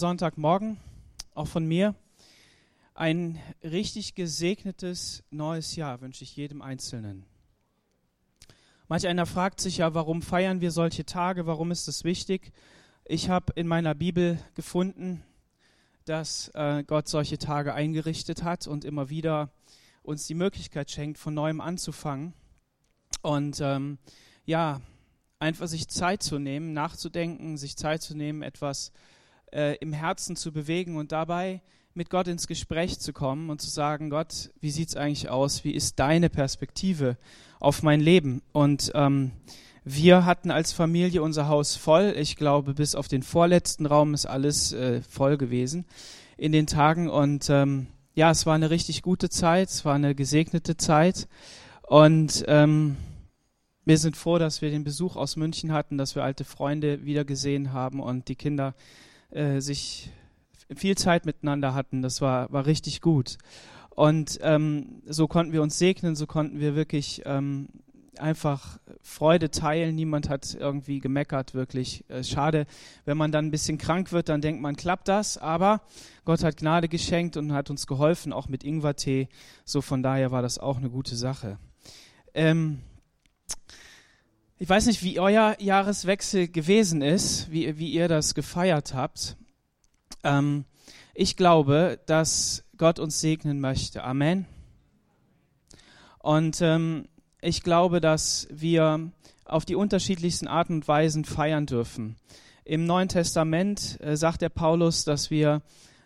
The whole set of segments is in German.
Sonntagmorgen, auch von mir. Ein richtig gesegnetes neues Jahr wünsche ich jedem Einzelnen. Manch einer fragt sich ja, warum feiern wir solche Tage, warum ist es wichtig? Ich habe in meiner Bibel gefunden, dass äh, Gott solche Tage eingerichtet hat und immer wieder uns die Möglichkeit schenkt, von neuem anzufangen. Und ähm, ja, einfach sich Zeit zu nehmen, nachzudenken, sich Zeit zu nehmen, etwas äh, im Herzen zu bewegen und dabei mit Gott ins Gespräch zu kommen und zu sagen, Gott, wie sieht es eigentlich aus? Wie ist deine Perspektive auf mein Leben? Und ähm, wir hatten als Familie unser Haus voll. Ich glaube, bis auf den vorletzten Raum ist alles äh, voll gewesen in den Tagen. Und ähm, ja, es war eine richtig gute Zeit, es war eine gesegnete Zeit. Und ähm, wir sind froh, dass wir den Besuch aus München hatten, dass wir alte Freunde wieder gesehen haben und die Kinder äh, sich viel Zeit miteinander hatten. Das war, war richtig gut. Und ähm, so konnten wir uns segnen, so konnten wir wirklich ähm, einfach Freude teilen. Niemand hat irgendwie gemeckert, wirklich. Äh, schade, wenn man dann ein bisschen krank wird, dann denkt man, klappt das. Aber Gott hat Gnade geschenkt und hat uns geholfen, auch mit Ingwertee. So von daher war das auch eine gute Sache. Ähm, ich weiß nicht, wie euer Jahreswechsel gewesen ist, wie, wie ihr das gefeiert habt. Ähm, ich glaube, dass Gott uns segnen möchte. Amen. Und ähm, ich glaube, dass wir auf die unterschiedlichsten Arten und Weisen feiern dürfen. Im Neuen Testament äh, sagt der Paulus, dass wir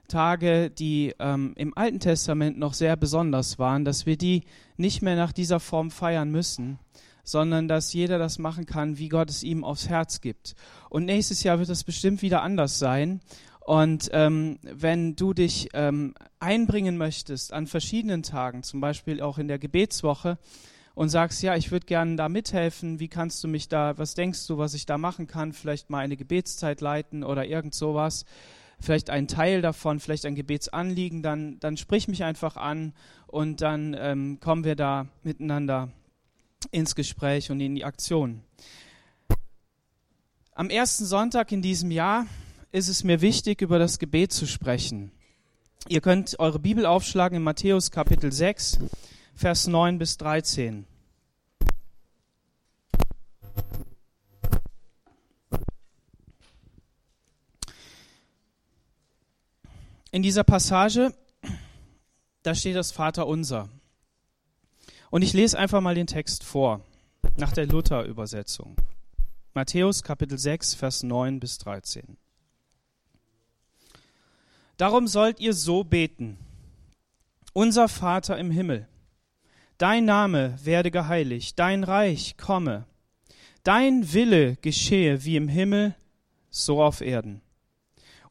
Tage, die ähm, im Alten Testament noch sehr besonders waren, dass wir die nicht mehr nach dieser Form feiern müssen, sondern dass jeder das machen kann, wie Gott es ihm aufs Herz gibt. Und nächstes Jahr wird es bestimmt wieder anders sein. Und ähm, wenn du dich ähm, einbringen möchtest an verschiedenen Tagen, zum Beispiel auch in der Gebetswoche, und sagst, ja, ich würde gerne da mithelfen, wie kannst du mich da, was denkst du, was ich da machen kann, vielleicht mal eine Gebetszeit leiten oder irgend sowas, vielleicht einen Teil davon, vielleicht ein Gebetsanliegen, dann, dann sprich mich einfach an und dann ähm, kommen wir da miteinander ins Gespräch und in die Aktion. Am ersten Sonntag in diesem Jahr ist es mir wichtig, über das Gebet zu sprechen. Ihr könnt eure Bibel aufschlagen in Matthäus Kapitel 6, Vers 9 bis 13. In dieser Passage, da steht das Vaterunser. Und ich lese einfach mal den Text vor, nach der Luther-Übersetzung. Matthäus Kapitel 6, Vers 9 bis 13. Darum sollt ihr so beten. Unser Vater im Himmel, dein Name werde geheiligt, dein Reich komme, dein Wille geschehe wie im Himmel, so auf Erden.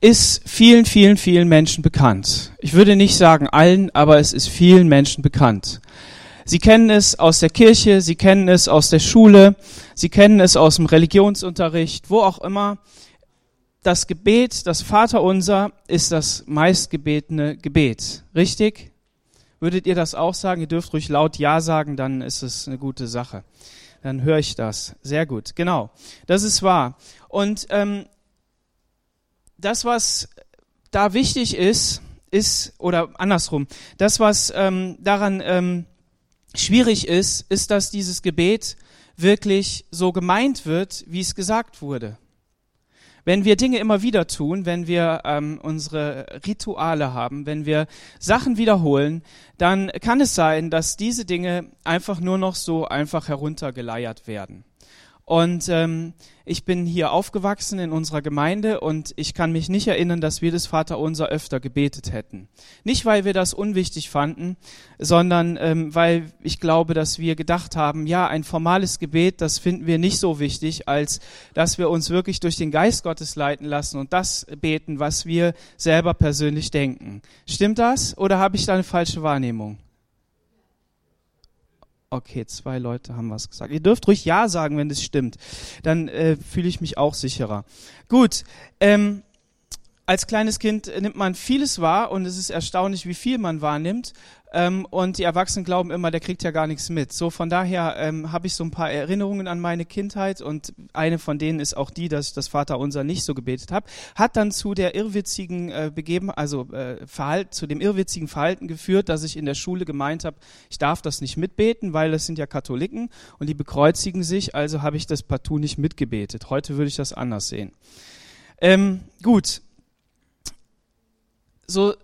ist vielen, vielen, vielen Menschen bekannt. Ich würde nicht sagen allen, aber es ist vielen Menschen bekannt. Sie kennen es aus der Kirche, sie kennen es aus der Schule, sie kennen es aus dem Religionsunterricht, wo auch immer. Das Gebet, das Vaterunser, ist das meistgebetene Gebet. Richtig? Würdet ihr das auch sagen? Ihr dürft ruhig laut Ja sagen, dann ist es eine gute Sache. Dann höre ich das. Sehr gut. Genau. Das ist wahr. Und ähm, das, was da wichtig ist, ist, oder andersrum, das, was ähm, daran ähm, schwierig ist, ist, dass dieses Gebet wirklich so gemeint wird, wie es gesagt wurde. Wenn wir Dinge immer wieder tun, wenn wir ähm, unsere Rituale haben, wenn wir Sachen wiederholen, dann kann es sein, dass diese Dinge einfach nur noch so einfach heruntergeleiert werden. Und ähm, ich bin hier aufgewachsen in unserer Gemeinde und ich kann mich nicht erinnern, dass wir das Vaterunser öfter gebetet hätten. Nicht, weil wir das unwichtig fanden, sondern ähm, weil ich glaube, dass wir gedacht haben, ja, ein formales Gebet, das finden wir nicht so wichtig, als dass wir uns wirklich durch den Geist Gottes leiten lassen und das beten, was wir selber persönlich denken. Stimmt das oder habe ich da eine falsche Wahrnehmung? Okay, zwei Leute haben was gesagt. Ihr dürft ruhig Ja sagen, wenn das stimmt. Dann äh, fühle ich mich auch sicherer. Gut. Ähm, als kleines Kind nimmt man vieles wahr und es ist erstaunlich, wie viel man wahrnimmt. Ähm, und die Erwachsenen glauben immer, der kriegt ja gar nichts mit. So von daher ähm, habe ich so ein paar Erinnerungen an meine Kindheit und eine von denen ist auch die, dass ich das Vaterunser nicht so gebetet habe. Hat dann zu der irrwitzigen äh, begeben, also äh, Verhalten, zu dem irrwitzigen Verhalten geführt, dass ich in der Schule gemeint habe, ich darf das nicht mitbeten, weil das sind ja Katholiken und die bekreuzigen sich. Also habe ich das partout nicht mitgebetet. Heute würde ich das anders sehen. Ähm, gut. So,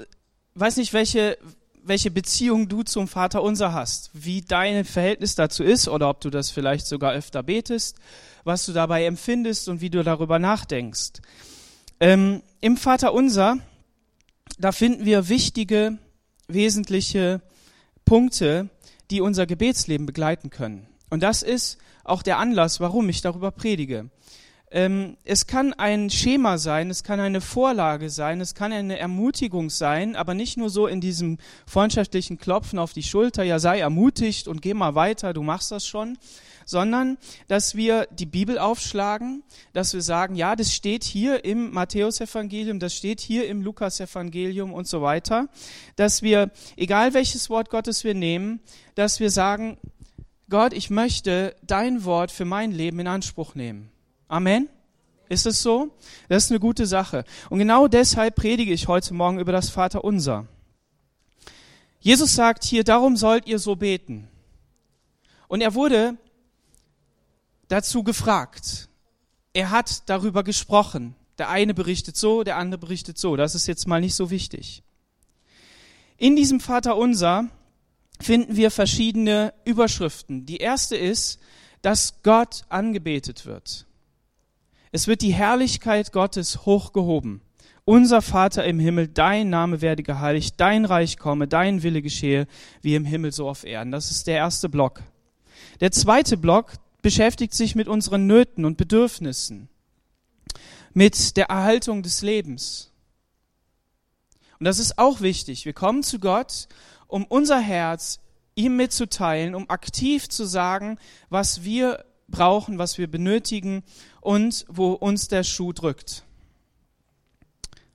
weiß nicht, welche welche Beziehung du zum Vater unser hast, wie dein Verhältnis dazu ist oder ob du das vielleicht sogar öfter betest, was du dabei empfindest und wie du darüber nachdenkst. Ähm, Im Vater unser, da finden wir wichtige, wesentliche Punkte, die unser Gebetsleben begleiten können. Und das ist auch der Anlass, warum ich darüber predige. Ähm, es kann ein Schema sein, es kann eine Vorlage sein, es kann eine Ermutigung sein, aber nicht nur so in diesem freundschaftlichen Klopfen auf die Schulter, ja sei ermutigt und geh mal weiter, du machst das schon, sondern dass wir die Bibel aufschlagen, dass wir sagen, ja, das steht hier im Matthäusevangelium, das steht hier im Lukasevangelium und so weiter, dass wir, egal welches Wort Gottes wir nehmen, dass wir sagen, Gott, ich möchte dein Wort für mein Leben in Anspruch nehmen. Amen. Ist es so? Das ist eine gute Sache. Und genau deshalb predige ich heute Morgen über das Vaterunser. Jesus sagt hier, darum sollt ihr so beten. Und er wurde dazu gefragt. Er hat darüber gesprochen. Der eine berichtet so, der andere berichtet so. Das ist jetzt mal nicht so wichtig. In diesem Vaterunser finden wir verschiedene Überschriften. Die erste ist, dass Gott angebetet wird. Es wird die Herrlichkeit Gottes hochgehoben. Unser Vater im Himmel, dein Name werde geheiligt, dein Reich komme, dein Wille geschehe, wie im Himmel so auf Erden. Das ist der erste Block. Der zweite Block beschäftigt sich mit unseren Nöten und Bedürfnissen, mit der Erhaltung des Lebens. Und das ist auch wichtig. Wir kommen zu Gott, um unser Herz ihm mitzuteilen, um aktiv zu sagen, was wir brauchen, was wir benötigen und wo uns der Schuh drückt.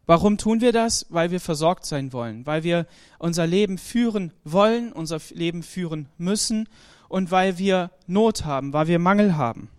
Warum tun wir das? Weil wir versorgt sein wollen, weil wir unser Leben führen wollen, unser Leben führen müssen und weil wir Not haben, weil wir Mangel haben.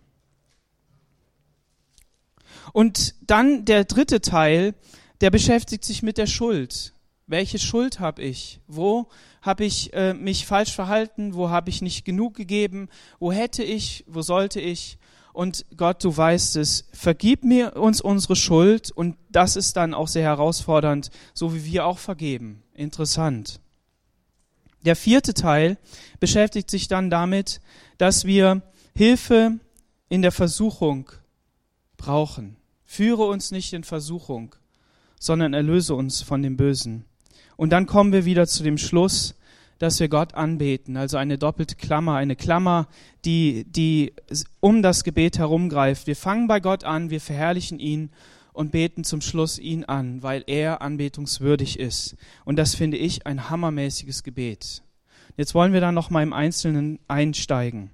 Und dann der dritte Teil, der beschäftigt sich mit der Schuld. Welche Schuld habe ich? Wo habe ich äh, mich falsch verhalten? Wo habe ich nicht genug gegeben? Wo hätte ich? Wo sollte ich? Und Gott, du weißt es, vergib mir uns unsere Schuld und das ist dann auch sehr herausfordernd, so wie wir auch vergeben. Interessant. Der vierte Teil beschäftigt sich dann damit, dass wir Hilfe in der Versuchung brauchen. Führe uns nicht in Versuchung, sondern erlöse uns von dem Bösen. Und dann kommen wir wieder zu dem Schluss, dass wir Gott anbeten. Also eine doppelte Klammer, eine Klammer, die, die um das Gebet herumgreift. Wir fangen bei Gott an, wir verherrlichen ihn und beten zum Schluss ihn an, weil er anbetungswürdig ist. Und das finde ich ein hammermäßiges Gebet. Jetzt wollen wir dann noch mal im Einzelnen einsteigen.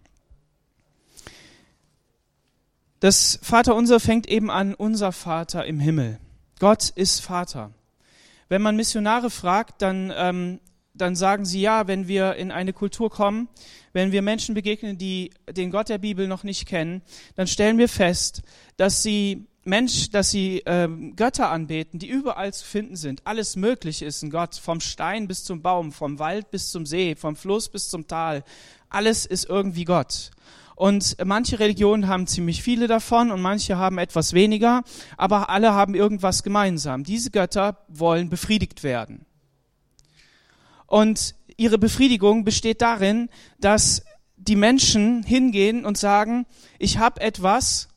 Das Vaterunser fängt eben an, unser Vater im Himmel. Gott ist Vater. Wenn man Missionare fragt, dann, ähm, dann sagen sie ja, wenn wir in eine Kultur kommen, wenn wir Menschen begegnen, die den Gott der Bibel noch nicht kennen, dann stellen wir fest, dass sie Mensch, dass sie ähm, Götter anbeten, die überall zu finden sind. Alles Mögliche ist ein Gott, vom Stein bis zum Baum, vom Wald bis zum See, vom Fluss bis zum Tal. Alles ist irgendwie Gott. Und manche Religionen haben ziemlich viele davon und manche haben etwas weniger, aber alle haben irgendwas gemeinsam. Diese Götter wollen befriedigt werden. Und ihre Befriedigung besteht darin, dass die Menschen hingehen und sagen, ich habe etwas,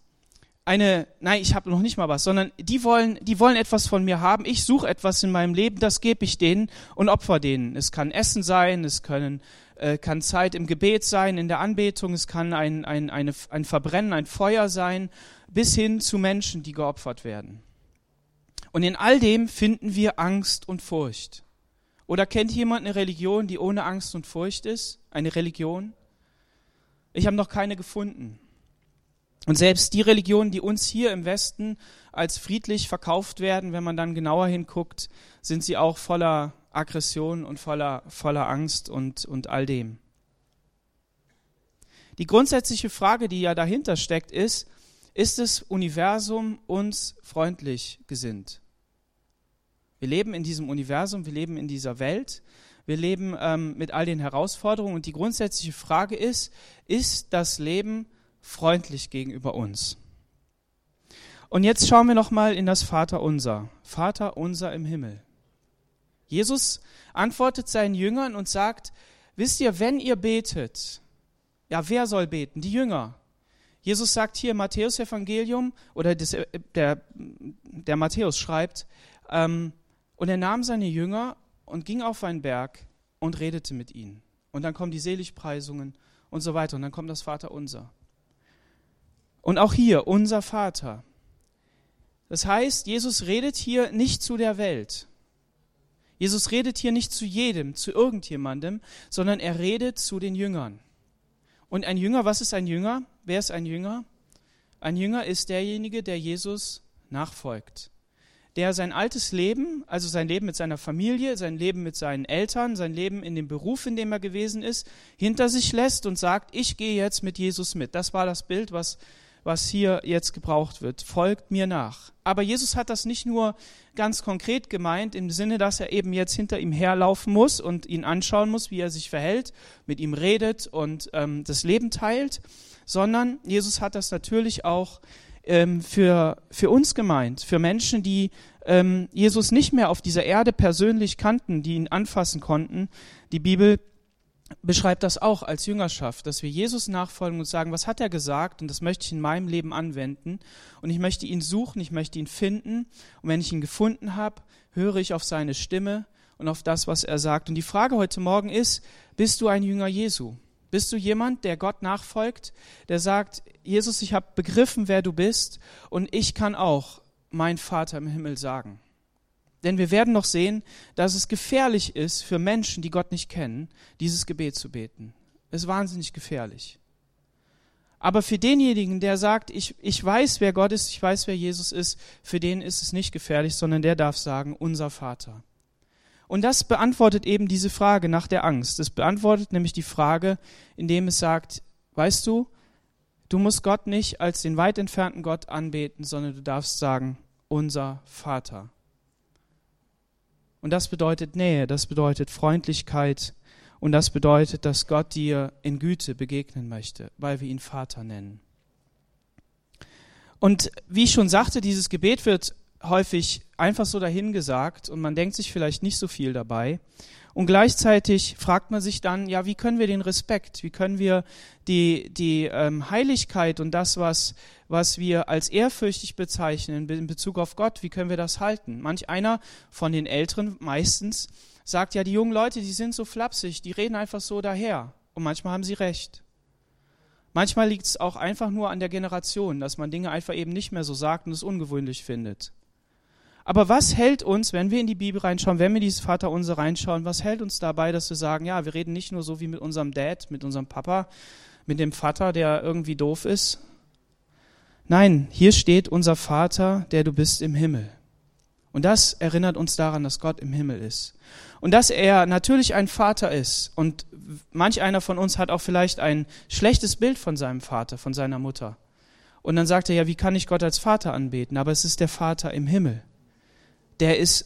eine, nein, ich habe noch nicht mal was, sondern die wollen, die wollen etwas von mir haben. Ich suche etwas in meinem Leben, das gebe ich denen und opfer denen. Es kann Essen sein, es können äh, kann Zeit im Gebet sein, in der Anbetung, es kann ein, ein, eine, ein Verbrennen, ein Feuer sein, bis hin zu Menschen, die geopfert werden. Und in all dem finden wir Angst und Furcht. Oder kennt jemand eine Religion, die ohne Angst und Furcht ist? Eine Religion? Ich habe noch keine gefunden. Und selbst die Religionen, die uns hier im Westen als friedlich verkauft werden, wenn man dann genauer hinguckt, sind sie auch voller Aggression und voller, voller Angst und, und all dem. Die grundsätzliche Frage, die ja dahinter steckt, ist, ist das Universum uns freundlich gesinnt? Wir leben in diesem Universum, wir leben in dieser Welt, wir leben ähm, mit all den Herausforderungen und die grundsätzliche Frage ist, ist das Leben freundlich gegenüber uns? Und jetzt schauen wir noch mal in das Vaterunser. Vater unser im Himmel. Jesus antwortet seinen Jüngern und sagt, wisst ihr, wenn ihr betet, ja, wer soll beten? Die Jünger. Jesus sagt hier im Matthäus-Evangelium, oder das, äh, der, der Matthäus schreibt, ähm, und er nahm seine Jünger und ging auf einen Berg und redete mit ihnen. Und dann kommen die Seligpreisungen und so weiter. Und dann kommt das Vaterunser. Und auch hier, unser Vater. Das heißt, Jesus redet hier nicht zu der Welt. Jesus redet hier nicht zu jedem, zu irgendjemandem, sondern er redet zu den Jüngern. Und ein Jünger, was ist ein Jünger? Wer ist ein Jünger? Ein Jünger ist derjenige, der Jesus nachfolgt. Der sein altes Leben, also sein Leben mit seiner Familie, sein Leben mit seinen Eltern, sein Leben in dem Beruf, in dem er gewesen ist, hinter sich lässt und sagt, ich gehe jetzt mit Jesus mit. Das war das Bild, was was hier jetzt gebraucht wird. Folgt mir nach. Aber Jesus hat das nicht nur ganz konkret gemeint, im Sinne, dass er eben jetzt hinter ihm herlaufen muss und ihn anschauen muss, wie er sich verhält, mit ihm redet und ähm, das Leben teilt, sondern Jesus hat das natürlich auch ähm, für, für uns gemeint, für Menschen, die ähm, Jesus nicht mehr auf dieser Erde persönlich kannten, die ihn anfassen konnten. Die Bibel beschreibt das auch als Jüngerschaft, dass wir Jesus nachfolgen und sagen, was hat er gesagt und das möchte ich in meinem Leben anwenden und ich möchte ihn suchen, ich möchte ihn finden und wenn ich ihn gefunden habe, höre ich auf seine Stimme und auf das, was er sagt. Und die Frage heute Morgen ist, bist du ein Jünger Jesu? Bist du jemand, der Gott nachfolgt, der sagt, Jesus, ich habe begriffen, wer du bist und ich kann auch mein Vater im Himmel sagen? Denn wir werden noch sehen, dass es gefährlich ist für Menschen, die Gott nicht kennen, dieses Gebet zu beten. Es ist wahnsinnig gefährlich. Aber für denjenigen, der sagt, ich, ich weiß, wer Gott ist, ich weiß, wer Jesus ist, für den ist es nicht gefährlich, sondern der darf sagen, unser Vater. Und das beantwortet eben diese Frage nach der Angst. Es beantwortet nämlich die Frage, indem es sagt, weißt du, du musst Gott nicht als den weit entfernten Gott anbeten, sondern du darfst sagen, unser Vater. Und das bedeutet Nähe, das bedeutet Freundlichkeit und das bedeutet, dass Gott dir in Güte begegnen möchte, weil wir ihn Vater nennen. Und wie ich schon sagte, dieses Gebet wird häufig einfach so dahingesagt und man denkt sich vielleicht nicht so viel dabei. Und gleichzeitig fragt man sich dann, ja, wie können wir den Respekt, wie können wir die, die ähm, Heiligkeit und das, was, was wir als ehrfürchtig bezeichnen in Bezug auf Gott, wie können wir das halten? Manch einer von den Älteren meistens sagt ja, die jungen Leute, die sind so flapsig, die reden einfach so daher. Und manchmal haben sie recht. Manchmal liegt es auch einfach nur an der Generation, dass man Dinge einfach eben nicht mehr so sagt und es ungewöhnlich findet. Aber was hält uns, wenn wir in die Bibel reinschauen, wenn wir dieses Vaterunser reinschauen, was hält uns dabei, dass wir sagen, ja, wir reden nicht nur so wie mit unserem Dad, mit unserem Papa, mit dem Vater, der irgendwie doof ist? Nein, hier steht unser Vater, der du bist im Himmel. Und das erinnert uns daran, dass Gott im Himmel ist. Und dass er natürlich ein Vater ist. Und manch einer von uns hat auch vielleicht ein schlechtes Bild von seinem Vater, von seiner Mutter. Und dann sagt er ja, wie kann ich Gott als Vater anbeten? Aber es ist der Vater im Himmel der ist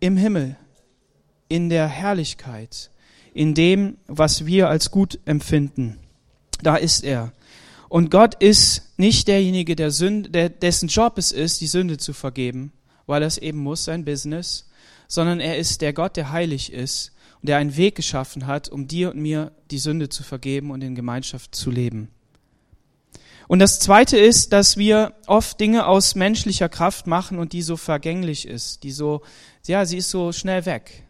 im Himmel, in der Herrlichkeit, in dem, was wir als gut empfinden. Da ist er. Und Gott ist nicht derjenige, der Sünde, der, dessen Job es ist, die Sünde zu vergeben, weil es eben muss, sein Business, sondern er ist der Gott, der heilig ist und der einen Weg geschaffen hat, um dir und mir die Sünde zu vergeben und in Gemeinschaft zu leben. Und das Zweite ist, dass wir oft Dinge aus menschlicher Kraft machen und die so vergänglich ist, die so, ja, sie ist so schnell weg.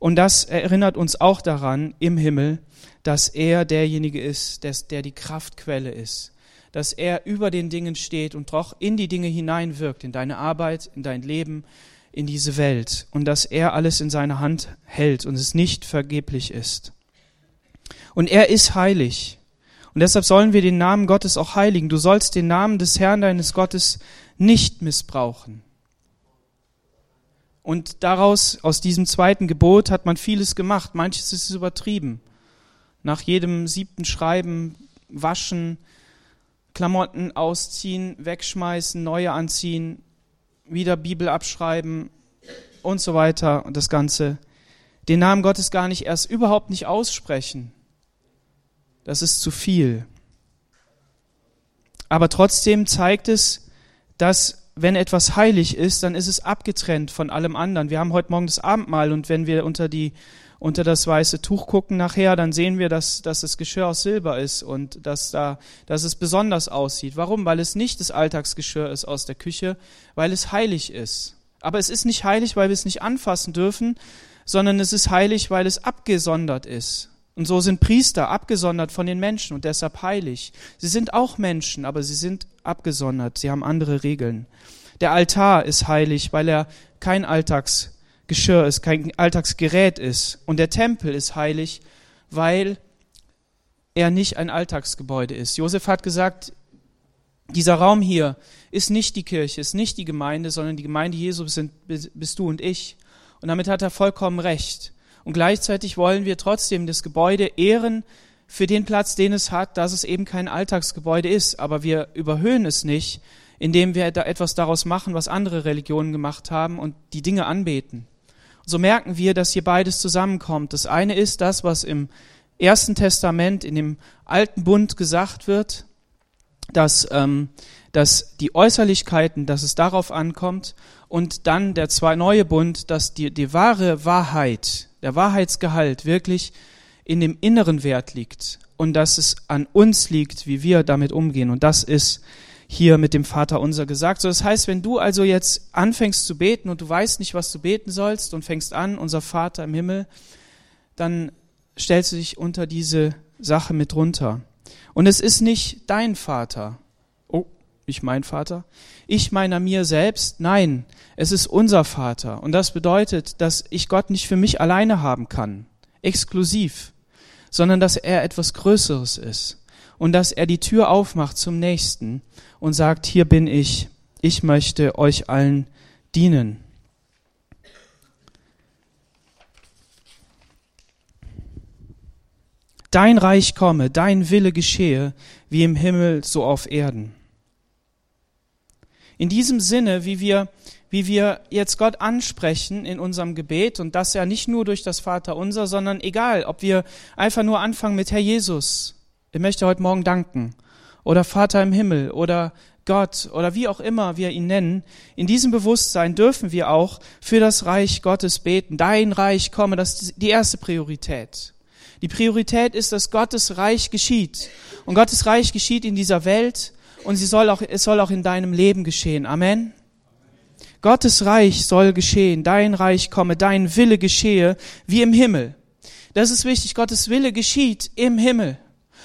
Und das erinnert uns auch daran im Himmel, dass er derjenige ist, der, die Kraftquelle ist, dass er über den Dingen steht und doch in die Dinge hineinwirkt, in deine Arbeit, in dein Leben, in diese Welt und dass er alles in seiner Hand hält und es nicht vergeblich ist. Und er ist heilig. Und deshalb sollen wir den Namen Gottes auch heiligen. Du sollst den Namen des Herrn deines Gottes nicht missbrauchen. Und daraus, aus diesem zweiten Gebot, hat man vieles gemacht. Manches ist übertrieben. Nach jedem siebten Schreiben waschen, Klamotten ausziehen, wegschmeißen, neue anziehen, wieder Bibel abschreiben und so weiter und das Ganze. Den Namen Gottes gar nicht erst überhaupt nicht aussprechen. Das ist zu viel. Aber trotzdem zeigt es, dass wenn etwas heilig ist, dann ist es abgetrennt von allem anderen. Wir haben heute Morgen das Abendmahl und wenn wir unter die unter das weiße Tuch gucken nachher, dann sehen wir, dass, dass das Geschirr aus Silber ist und dass, da, dass es besonders aussieht. Warum? Weil es nicht das Alltagsgeschirr ist aus der Küche, weil es heilig ist. Aber es ist nicht heilig, weil wir es nicht anfassen dürfen, sondern es ist heilig, weil es abgesondert ist. Und so sind Priester abgesondert von den Menschen und deshalb heilig. Sie sind auch Menschen, aber sie sind abgesondert. Sie haben andere Regeln. Der Altar ist heilig, weil er kein Alltags Geschirr ist, kein Alltagsgerät ist. Und der Tempel ist heilig, weil er nicht ein Alltagsgebäude ist. Josef hat gesagt, dieser Raum hier ist nicht die Kirche, ist nicht die Gemeinde, sondern die Gemeinde Jesu sind, bist du und ich. Und damit hat er vollkommen recht. Und gleichzeitig wollen wir trotzdem das Gebäude ehren für den Platz, den es hat, dass es eben kein Alltagsgebäude ist. Aber wir überhöhen es nicht, indem wir da etwas daraus machen, was andere Religionen gemacht haben und die Dinge anbeten so merken wir, dass hier beides zusammenkommt. Das eine ist das, was im Ersten Testament, in dem Alten Bund gesagt wird, dass, ähm, dass die Äußerlichkeiten, dass es darauf ankommt, und dann der zwei neue Bund, dass die, die wahre Wahrheit, der Wahrheitsgehalt wirklich in dem inneren Wert liegt und dass es an uns liegt, wie wir damit umgehen. Und das ist hier mit dem Vater unser gesagt. So, das heißt, wenn du also jetzt anfängst zu beten und du weißt nicht, was du beten sollst und fängst an, unser Vater im Himmel, dann stellst du dich unter diese Sache mit runter. Und es ist nicht dein Vater. Oh, nicht mein Vater. Ich meiner mir selbst. Nein, es ist unser Vater. Und das bedeutet, dass ich Gott nicht für mich alleine haben kann, exklusiv, sondern dass er etwas Größeres ist und dass er die Tür aufmacht zum Nächsten und sagt, hier bin ich, ich möchte euch allen dienen. Dein Reich komme, dein Wille geschehe, wie im Himmel so auf Erden. In diesem Sinne, wie wir, wie wir jetzt Gott ansprechen in unserem Gebet und das ja nicht nur durch das Vaterunser, sondern egal, ob wir einfach nur anfangen mit Herr Jesus, ich möchte heute Morgen danken. Oder Vater im Himmel oder Gott oder wie auch immer wir ihn nennen. In diesem Bewusstsein dürfen wir auch für das Reich Gottes beten. Dein Reich komme, das ist die erste Priorität. Die Priorität ist, dass Gottes Reich geschieht. Und Gottes Reich geschieht in dieser Welt und sie soll auch, es soll auch in deinem Leben geschehen. Amen. Gottes Reich soll geschehen, dein Reich komme, dein Wille geschehe, wie im Himmel. Das ist wichtig, Gottes Wille geschieht im Himmel.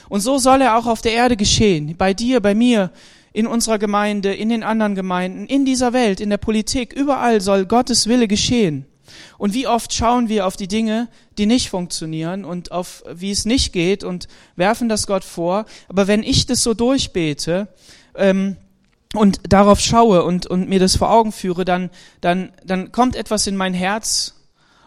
Und so soll er auch auf der Erde geschehen, bei dir, bei mir, in unserer Gemeinde, in den anderen Gemeinden, in dieser Welt, in der Politik, überall soll Gottes Wille geschehen. Und wie oft schauen wir auf die Dinge, die nicht funktionieren und auf wie es nicht geht und werfen das Gott vor. Aber wenn ich das so durchbete ähm, und darauf schaue und, und mir das vor Augen führe, dann, dann, dann kommt etwas in mein Herz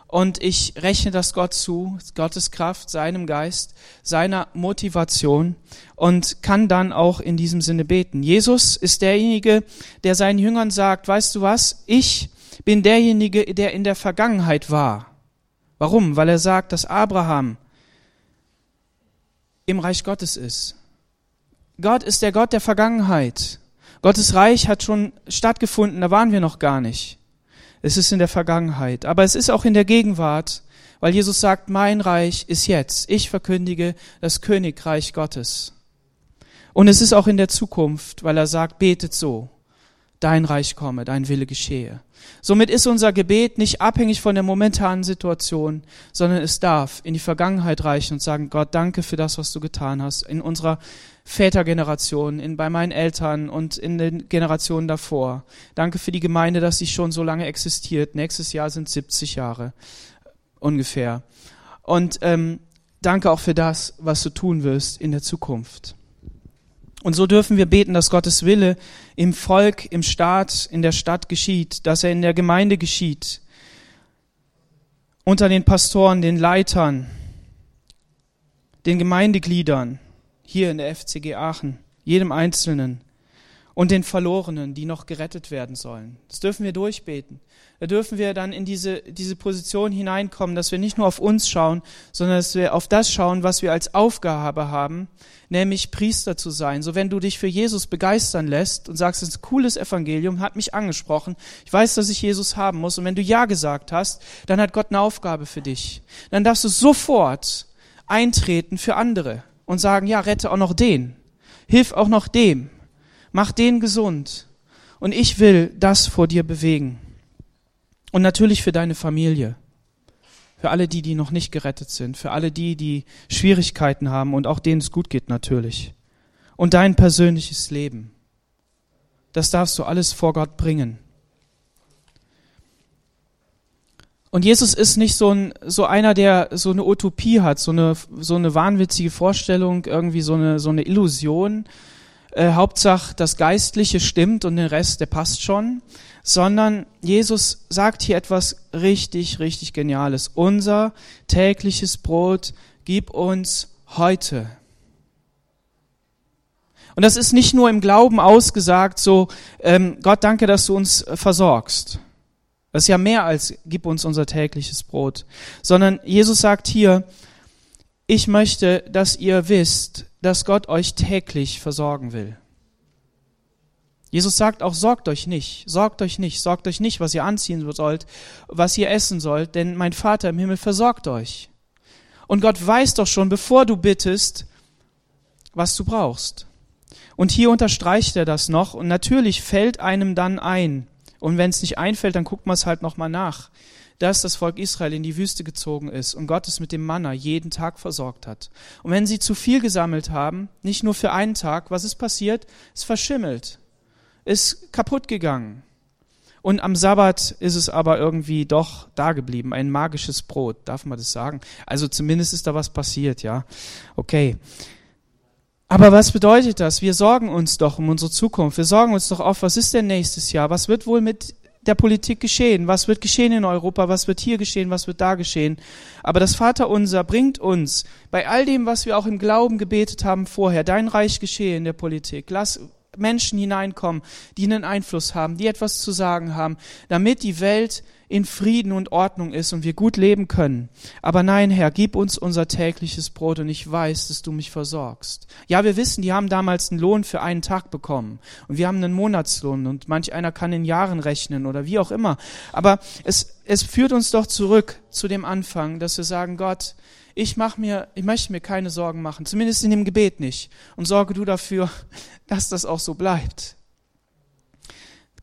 und ich rechne das Gott zu, Gottes Kraft, seinem Geist, seiner Motivation und kann dann auch in diesem Sinne beten. Jesus ist derjenige, der seinen Jüngern sagt, weißt du was, ich bin derjenige, der in der Vergangenheit war. Warum? Weil er sagt, dass Abraham im Reich Gottes ist. Gott ist der Gott der Vergangenheit. Gottes Reich hat schon stattgefunden, da waren wir noch gar nicht. Es ist in der Vergangenheit, aber es ist auch in der Gegenwart, weil Jesus sagt, mein Reich ist jetzt. Ich verkündige das Königreich Gottes. Und es ist auch in der Zukunft, weil er sagt, betet so, dein Reich komme, dein Wille geschehe. Somit ist unser Gebet nicht abhängig von der momentanen Situation, sondern es darf in die Vergangenheit reichen und sagen, Gott, danke für das, was du getan hast in unserer Vätergeneration, in, bei meinen Eltern und in den Generationen davor. Danke für die Gemeinde, dass sie schon so lange existiert. Nächstes Jahr sind 70 Jahre ungefähr. Und ähm, danke auch für das, was du tun wirst in der Zukunft. Und so dürfen wir beten, dass Gottes Wille im Volk, im Staat, in der Stadt geschieht, dass er in der Gemeinde geschieht, unter den Pastoren, den Leitern, den Gemeindegliedern hier in der FCG Aachen, jedem Einzelnen und den Verlorenen, die noch gerettet werden sollen. Das dürfen wir durchbeten. Da dürfen wir dann in diese, diese Position hineinkommen, dass wir nicht nur auf uns schauen, sondern dass wir auf das schauen, was wir als Aufgabe haben, nämlich Priester zu sein. So wenn du dich für Jesus begeistern lässt und sagst, es ist ein cooles Evangelium, hat mich angesprochen, ich weiß, dass ich Jesus haben muss. Und wenn du Ja gesagt hast, dann hat Gott eine Aufgabe für dich. Dann darfst du sofort eintreten für andere und sagen, ja, rette auch noch den. Hilf auch noch dem mach den gesund. Und ich will das vor dir bewegen. Und natürlich für deine Familie. Für alle die, die noch nicht gerettet sind. Für alle die, die Schwierigkeiten haben und auch denen es gut geht natürlich. Und dein persönliches Leben. Das darfst du alles vor Gott bringen. Und Jesus ist nicht so, ein, so einer, der so eine Utopie hat, so eine, so eine wahnwitzige Vorstellung, irgendwie so eine, so eine Illusion, äh, Hauptsache das Geistliche stimmt und den Rest, der passt schon, sondern Jesus sagt hier etwas richtig, richtig Geniales. Unser tägliches Brot gib uns heute. Und das ist nicht nur im Glauben ausgesagt, so ähm, Gott danke, dass du uns versorgst. Das ist ja mehr als gib uns unser tägliches Brot, sondern Jesus sagt hier, ich möchte, dass ihr wisst, dass Gott euch täglich versorgen will. Jesus sagt auch, sorgt euch nicht, sorgt euch nicht, sorgt euch nicht, was ihr anziehen sollt, was ihr essen sollt, denn mein Vater im Himmel versorgt euch. Und Gott weiß doch schon, bevor du bittest, was du brauchst. Und hier unterstreicht er das noch und natürlich fällt einem dann ein. Und wenn es nicht einfällt, dann guckt man es halt nochmal nach dass das Volk Israel in die Wüste gezogen ist und Gott es mit dem Manna jeden Tag versorgt hat. Und wenn sie zu viel gesammelt haben, nicht nur für einen Tag, was ist passiert? Es verschimmelt, ist kaputt gegangen. Und am Sabbat ist es aber irgendwie doch da geblieben, ein magisches Brot, darf man das sagen? Also zumindest ist da was passiert, ja. Okay. Aber was bedeutet das? Wir sorgen uns doch um unsere Zukunft. Wir sorgen uns doch auf, was ist denn nächstes Jahr? Was wird wohl mit der Politik geschehen? Was wird geschehen in Europa? Was wird hier geschehen? Was wird da geschehen? Aber das Vaterunser bringt uns bei all dem, was wir auch im Glauben gebetet haben vorher, dein Reich geschehe in der Politik. Lass Menschen hineinkommen, die einen Einfluss haben, die etwas zu sagen haben, damit die Welt in Frieden und Ordnung ist und wir gut leben können. Aber nein, Herr, gib uns unser tägliches Brot und ich weiß, dass du mich versorgst. Ja, wir wissen, die haben damals einen Lohn für einen Tag bekommen und wir haben einen Monatslohn und manch einer kann in Jahren rechnen oder wie auch immer. Aber es, es führt uns doch zurück zu dem Anfang, dass wir sagen, Gott, ich mach mir, ich möchte mir keine Sorgen machen, zumindest in dem Gebet nicht. Und sorge du dafür, dass das auch so bleibt.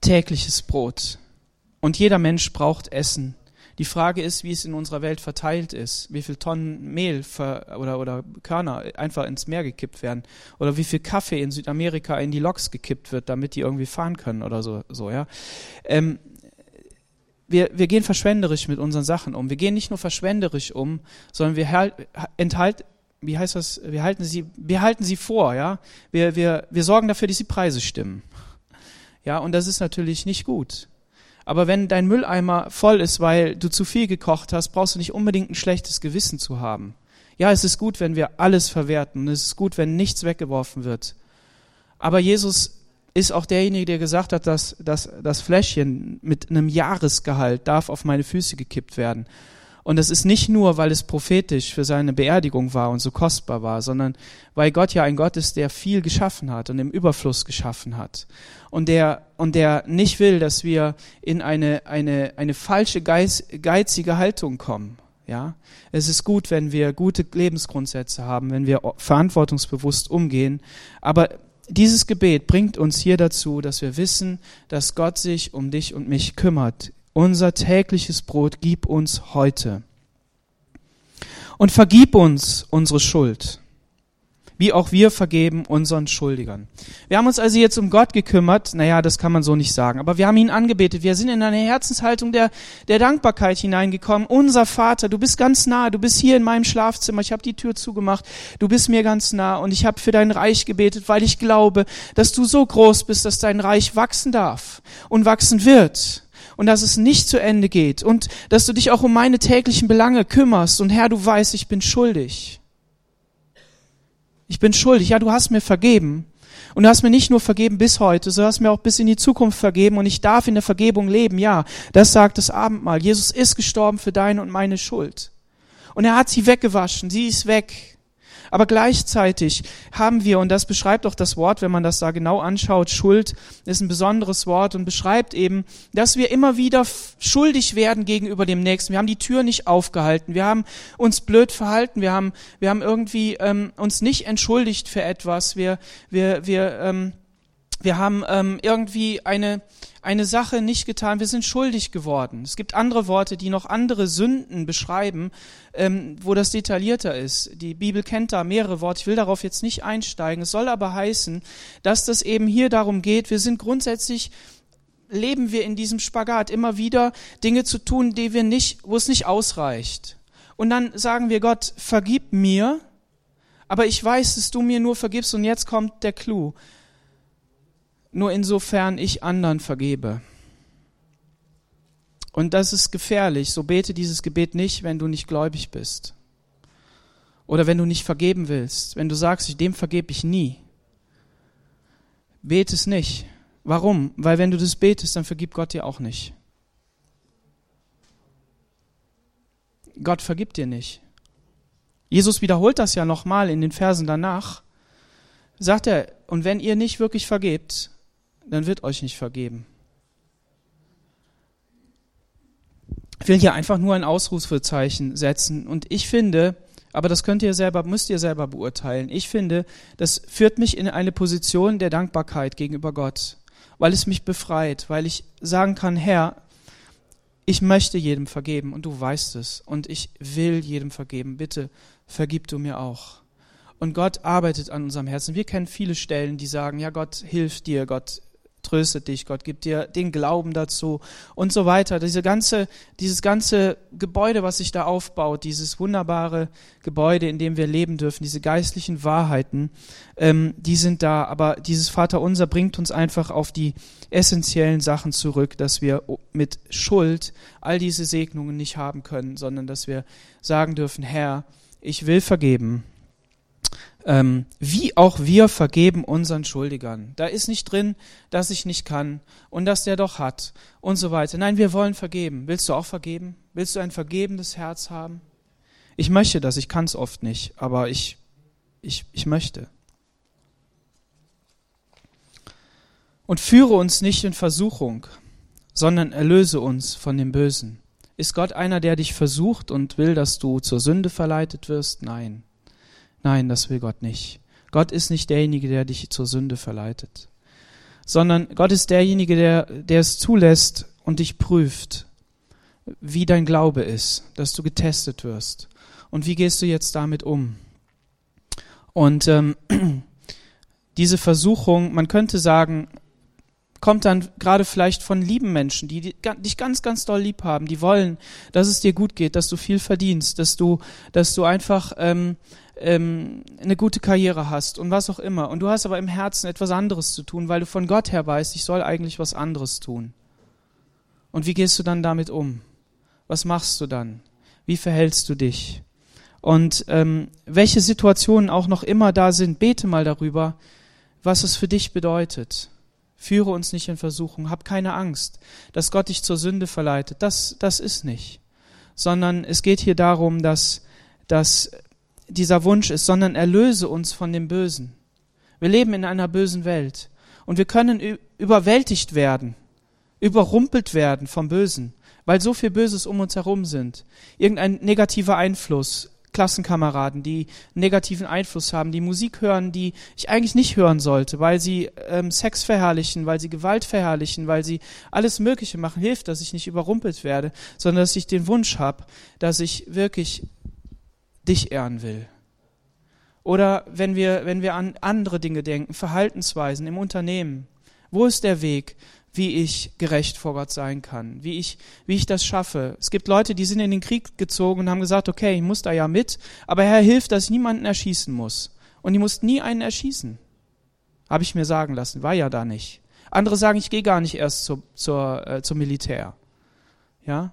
Tägliches Brot. Und jeder Mensch braucht Essen. Die Frage ist, wie es in unserer Welt verteilt ist, wie viel Tonnen Mehl oder, oder Körner einfach ins Meer gekippt werden oder wie viel Kaffee in Südamerika in die Loks gekippt wird, damit die irgendwie fahren können oder so, so ja. Ähm, wir, wir gehen verschwenderisch mit unseren Sachen um. Wir gehen nicht nur verschwenderisch um, sondern wir enthalten, wie heißt das, wir halten sie, wir halten sie vor, ja. Wir, wir, wir sorgen dafür, dass die Preise stimmen. Ja, und das ist natürlich nicht gut. Aber wenn dein Mülleimer voll ist, weil du zu viel gekocht hast, brauchst du nicht unbedingt ein schlechtes Gewissen zu haben. Ja, es ist gut, wenn wir alles verwerten. Es ist gut, wenn nichts weggeworfen wird. Aber Jesus ist auch derjenige, der gesagt hat, dass, dass das Fläschchen mit einem Jahresgehalt darf auf meine Füße gekippt werden. Und das ist nicht nur, weil es prophetisch für seine Beerdigung war und so kostbar war, sondern weil Gott ja ein Gott ist, der viel geschaffen hat und im Überfluss geschaffen hat. Und der, und der nicht will, dass wir in eine, eine, eine falsche, geiz, geizige Haltung kommen. Ja, es ist gut, wenn wir gute Lebensgrundsätze haben, wenn wir verantwortungsbewusst umgehen. Aber dieses Gebet bringt uns hier dazu, dass wir wissen, dass Gott sich um dich und mich kümmert unser tägliches Brot gib uns heute. Und vergib uns unsere Schuld. Wie auch wir vergeben unseren Schuldigern. Wir haben uns also jetzt um Gott gekümmert, naja, das kann man so nicht sagen, aber wir haben ihn angebetet, wir sind in eine Herzenshaltung der, der Dankbarkeit hineingekommen. Unser Vater, du bist ganz nah, du bist hier in meinem Schlafzimmer, ich habe die Tür zugemacht, du bist mir ganz nah. Und ich habe für dein Reich gebetet, weil ich glaube, dass du so groß bist, dass dein Reich wachsen darf und wachsen wird. Und dass es nicht zu Ende geht. Und dass du dich auch um meine täglichen Belange kümmerst. Und Herr, du weißt, ich bin schuldig. Ich bin schuldig. Ja, du hast mir vergeben. Und du hast mir nicht nur vergeben bis heute, du hast mir auch bis in die Zukunft vergeben und ich darf in der Vergebung leben. Ja, das sagt das Abendmahl. Jesus ist gestorben für deine und meine Schuld. Und er hat sie weggewaschen. Sie ist weg. Aber gleichzeitig haben wir, und das beschreibt auch das Wort, wenn man das da genau anschaut, Schuld ist ein besonderes Wort und beschreibt eben, dass wir immer wieder schuldig werden gegenüber dem Nächsten. Wir haben die Tür nicht aufgehalten, wir haben uns blöd verhalten, wir haben, wir haben irgendwie ähm, uns nicht entschuldigt für etwas, wir, wir, wir, ähm, wir haben ähm, irgendwie eine, eine Sache nicht getan, wir sind schuldig geworden. Es gibt andere Worte, die noch andere Sünden beschreiben, ähm, wo das detaillierter ist. Die Bibel kennt da mehrere Worte, ich will darauf jetzt nicht einsteigen. Es soll aber heißen, dass das eben hier darum geht, wir sind grundsätzlich leben wir in diesem Spagat, immer wieder Dinge zu tun, die wir nicht, wo es nicht ausreicht. Und dann sagen wir Gott, vergib mir, aber ich weiß, dass du mir nur vergibst und jetzt kommt der Clou nur insofern ich anderen vergebe. Und das ist gefährlich. So bete dieses Gebet nicht, wenn du nicht gläubig bist. Oder wenn du nicht vergeben willst. Wenn du sagst, dem vergebe ich nie. Bete es nicht. Warum? Weil wenn du das betest, dann vergibt Gott dir auch nicht. Gott vergibt dir nicht. Jesus wiederholt das ja nochmal in den Versen danach. Sagt er, und wenn ihr nicht wirklich vergebt, dann wird euch nicht vergeben. Ich will hier einfach nur ein Ausrufezeichen setzen und ich finde, aber das könnt ihr selber, müsst ihr selber beurteilen. Ich finde, das führt mich in eine Position der Dankbarkeit gegenüber Gott, weil es mich befreit, weil ich sagen kann, Herr, ich möchte jedem vergeben und du weißt es und ich will jedem vergeben. Bitte vergib du mir auch. Und Gott arbeitet an unserem Herzen. Wir kennen viele Stellen, die sagen, ja, Gott hilft dir, Gott tröstet dich, Gott gibt dir den Glauben dazu und so weiter. Diese ganze, dieses ganze Gebäude, was sich da aufbaut, dieses wunderbare Gebäude, in dem wir leben dürfen, diese geistlichen Wahrheiten, ähm, die sind da. Aber dieses Vaterunser bringt uns einfach auf die essentiellen Sachen zurück, dass wir mit Schuld all diese Segnungen nicht haben können, sondern dass wir sagen dürfen, Herr, ich will vergeben ähm, wie auch wir vergeben unseren Schuldigern. Da ist nicht drin, dass ich nicht kann und dass der doch hat und so weiter. Nein, wir wollen vergeben. Willst du auch vergeben? Willst du ein vergebendes Herz haben? Ich möchte das, ich kann es oft nicht, aber ich, ich, ich möchte. Und führe uns nicht in Versuchung, sondern erlöse uns von dem Bösen. Ist Gott einer, der dich versucht und will, dass du zur Sünde verleitet wirst? Nein. Nein, das will Gott nicht. Gott ist nicht derjenige, der dich zur Sünde verleitet, sondern Gott ist derjenige, der, der es zulässt und dich prüft, wie dein Glaube ist, dass du getestet wirst. Und wie gehst du jetzt damit um? Und ähm, diese Versuchung, man könnte sagen, kommt dann gerade vielleicht von lieben Menschen, die dich ganz, ganz doll lieb haben, die wollen, dass es dir gut geht, dass du viel verdienst, dass du, dass du einfach ähm, ähm, eine gute Karriere hast und was auch immer. Und du hast aber im Herzen etwas anderes zu tun, weil du von Gott her weißt, ich soll eigentlich was anderes tun. Und wie gehst du dann damit um? Was machst du dann? Wie verhältst du dich? Und ähm, welche Situationen auch noch immer da sind, bete mal darüber, was es für dich bedeutet. Führe uns nicht in Versuchung, hab keine Angst, dass Gott dich zur Sünde verleitet. Das, das ist nicht. Sondern es geht hier darum, dass, dass dieser Wunsch ist, sondern erlöse uns von dem Bösen. Wir leben in einer bösen Welt und wir können überwältigt werden, überrumpelt werden vom Bösen, weil so viel Böses um uns herum sind. Irgendein negativer Einfluss, Klassenkameraden, die negativen Einfluss haben, die Musik hören, die ich eigentlich nicht hören sollte, weil sie ähm, Sex verherrlichen, weil sie Gewalt verherrlichen, weil sie alles Mögliche machen, hilft, dass ich nicht überrumpelt werde, sondern dass ich den Wunsch habe, dass ich wirklich dich ehren will. Oder wenn wir, wenn wir an andere Dinge denken, Verhaltensweisen im Unternehmen. Wo ist der Weg, wie ich gerecht vor Gott sein kann? Wie ich, wie ich das schaffe? Es gibt Leute, die sind in den Krieg gezogen und haben gesagt, okay, ich muss da ja mit, aber Herr hilft, dass ich niemanden erschießen muss. Und die mussten nie einen erschießen. Habe ich mir sagen lassen, war ja da nicht. Andere sagen, ich gehe gar nicht erst zur, zur, äh, zum Militär. Ja,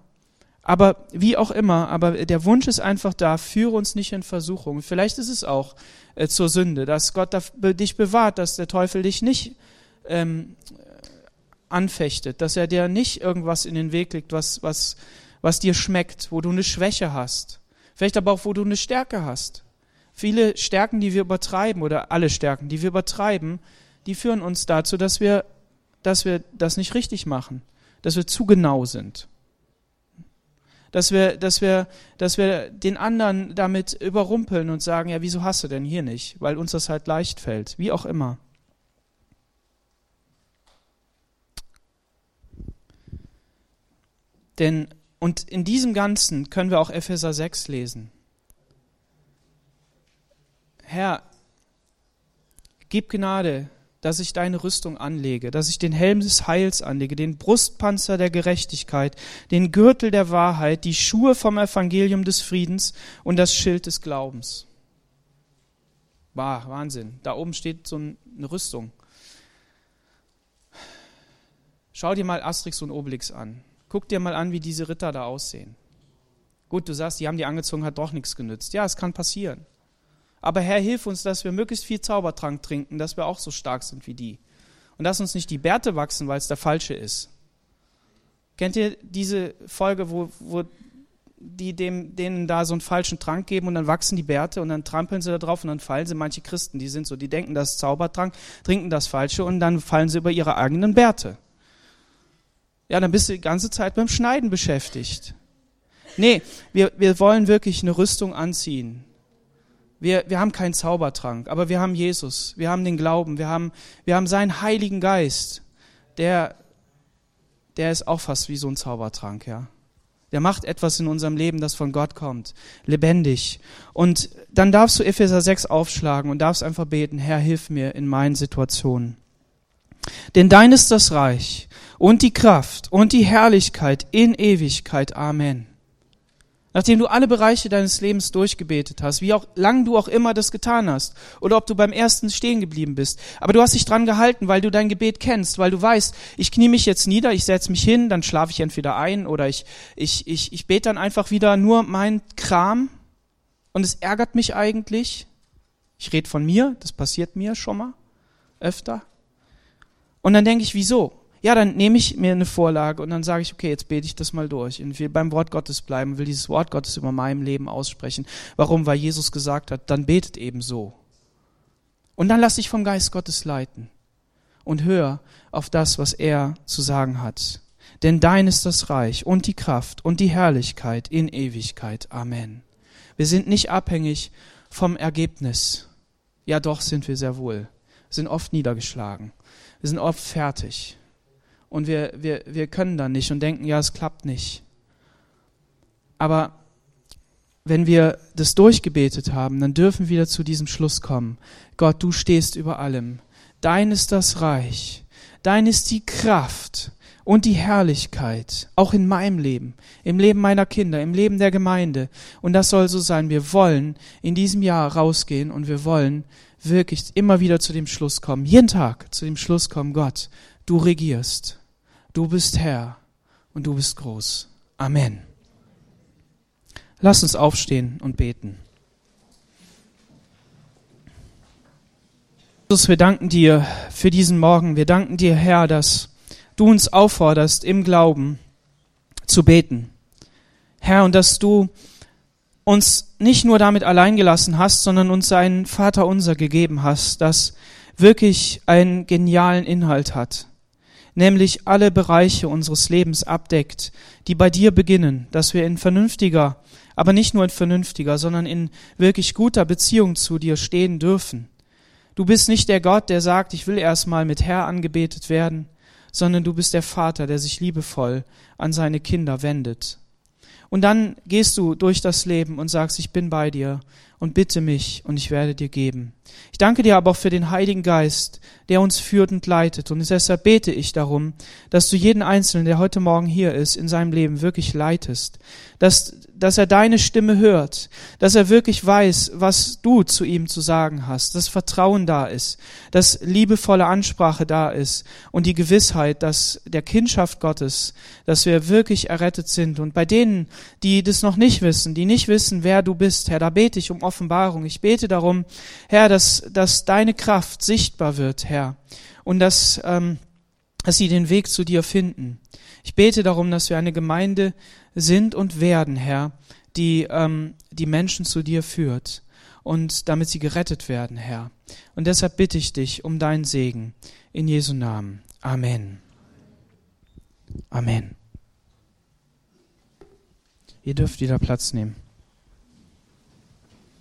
aber wie auch immer, aber der Wunsch ist einfach da, führe uns nicht in Versuchung. Vielleicht ist es auch äh, zur Sünde, dass Gott dich bewahrt, dass der Teufel dich nicht ähm, anfechtet, dass er dir nicht irgendwas in den Weg legt, was, was, was dir schmeckt, wo du eine Schwäche hast. Vielleicht aber auch, wo du eine Stärke hast. Viele Stärken, die wir übertreiben, oder alle Stärken, die wir übertreiben, die führen uns dazu, dass wir, dass wir das nicht richtig machen, dass wir zu genau sind dass wir, dass wir, dass wir den anderen damit überrumpeln und sagen, ja, wieso hast du denn hier nicht? Weil uns das halt leicht fällt, wie auch immer. Denn, und in diesem Ganzen können wir auch Epheser 6 lesen. Herr, gib Gnade, dass ich deine Rüstung anlege, dass ich den Helm des Heils anlege, den Brustpanzer der Gerechtigkeit, den Gürtel der Wahrheit, die Schuhe vom Evangelium des Friedens und das Schild des Glaubens. Bah, Wahnsinn. Da oben steht so eine Rüstung. Schau dir mal Asterix und Obelix an. Guck dir mal an, wie diese Ritter da aussehen. Gut, du sagst, die haben die angezogen, hat doch nichts genützt. Ja, es kann passieren. Aber Herr, hilf uns, dass wir möglichst viel Zaubertrank trinken, dass wir auch so stark sind wie die. Und dass uns nicht die Bärte wachsen, weil es der falsche ist. Kennt ihr diese Folge, wo, wo die dem, denen da so einen falschen Trank geben und dann wachsen die Bärte und dann trampeln sie da drauf und dann fallen sie. Manche Christen, die sind so, die denken, das ist Zaubertrank, trinken das Falsche und dann fallen sie über ihre eigenen Bärte. Ja, dann bist du die ganze Zeit beim Schneiden beschäftigt. Nee, wir, wir wollen wirklich eine Rüstung anziehen. Wir, wir haben keinen Zaubertrank, aber wir haben Jesus, wir haben den Glauben, wir haben, wir haben seinen Heiligen Geist. Der, der ist auch fast wie so ein Zaubertrank, ja. Der macht etwas in unserem Leben, das von Gott kommt, lebendig. Und dann darfst du Epheser 6 aufschlagen und darfst einfach beten, Herr, hilf mir in meinen Situationen. Denn dein ist das Reich und die Kraft und die Herrlichkeit in Ewigkeit. Amen. Nachdem du alle Bereiche deines Lebens durchgebetet hast, wie auch lang du auch immer das getan hast, oder ob du beim ersten stehen geblieben bist, aber du hast dich dran gehalten, weil du dein Gebet kennst, weil du weißt, ich knie mich jetzt nieder, ich setze mich hin, dann schlafe ich entweder ein oder ich, ich, ich, ich bete dann einfach wieder nur mein Kram und es ärgert mich eigentlich. Ich rede von mir, das passiert mir schon mal öfter. Und dann denke ich, wieso? Ja, dann nehme ich mir eine Vorlage und dann sage ich, okay, jetzt bete ich das mal durch und will beim Wort Gottes bleiben, will dieses Wort Gottes über meinem Leben aussprechen. Warum? Weil Jesus gesagt hat, dann betet eben so. Und dann lass dich vom Geist Gottes leiten und hör auf das, was er zu sagen hat. Denn dein ist das Reich und die Kraft und die Herrlichkeit in Ewigkeit. Amen. Wir sind nicht abhängig vom Ergebnis. Ja, doch sind wir sehr wohl. Wir sind oft niedergeschlagen. Wir sind oft fertig und wir, wir, wir können dann nicht und denken, ja, es klappt nicht. Aber wenn wir das durchgebetet haben, dann dürfen wir zu diesem Schluss kommen. Gott, du stehst über allem. Dein ist das Reich. Dein ist die Kraft und die Herrlichkeit, auch in meinem Leben, im Leben meiner Kinder, im Leben der Gemeinde. Und das soll so sein. Wir wollen in diesem Jahr rausgehen und wir wollen wirklich immer wieder zu dem Schluss kommen, jeden Tag zu dem Schluss kommen, Gott, du regierst. Du bist Herr und du bist groß. Amen. Lass uns aufstehen und beten. Jesus, wir danken dir für diesen Morgen. Wir danken dir, Herr, dass du uns aufforderst, im Glauben zu beten. Herr, und dass du uns nicht nur damit allein gelassen hast, sondern uns einen Vater unser gegeben hast, das wirklich einen genialen Inhalt hat nämlich alle Bereiche unseres Lebens abdeckt, die bei dir beginnen, dass wir in vernünftiger, aber nicht nur in vernünftiger, sondern in wirklich guter Beziehung zu dir stehen dürfen. Du bist nicht der Gott, der sagt, ich will erstmal mit Herr angebetet werden, sondern du bist der Vater, der sich liebevoll an seine Kinder wendet. Und dann gehst du durch das Leben und sagst, ich bin bei dir und bitte mich und ich werde dir geben. Ich danke dir aber auch für den Heiligen Geist, der uns führt und leitet. Und deshalb bete ich darum, dass du jeden Einzelnen, der heute Morgen hier ist, in seinem Leben wirklich leitest. Dass, dass er deine Stimme hört, dass er wirklich weiß, was du zu ihm zu sagen hast, dass Vertrauen da ist, dass liebevolle Ansprache da ist und die Gewissheit, dass der Kindschaft Gottes, dass wir wirklich errettet sind. Und bei denen, die das noch nicht wissen, die nicht wissen, wer du bist, Herr, da bete ich um Offenbarung. Ich bete darum, Herr, dass, dass deine Kraft sichtbar wird, Herr, und dass, ähm, dass sie den Weg zu dir finden. Ich bete darum, dass wir eine Gemeinde sind und werden, Herr, die ähm, die Menschen zu dir führt und damit sie gerettet werden, Herr. Und deshalb bitte ich dich um deinen Segen in Jesu Namen. Amen. Amen. Ihr dürft wieder Platz nehmen.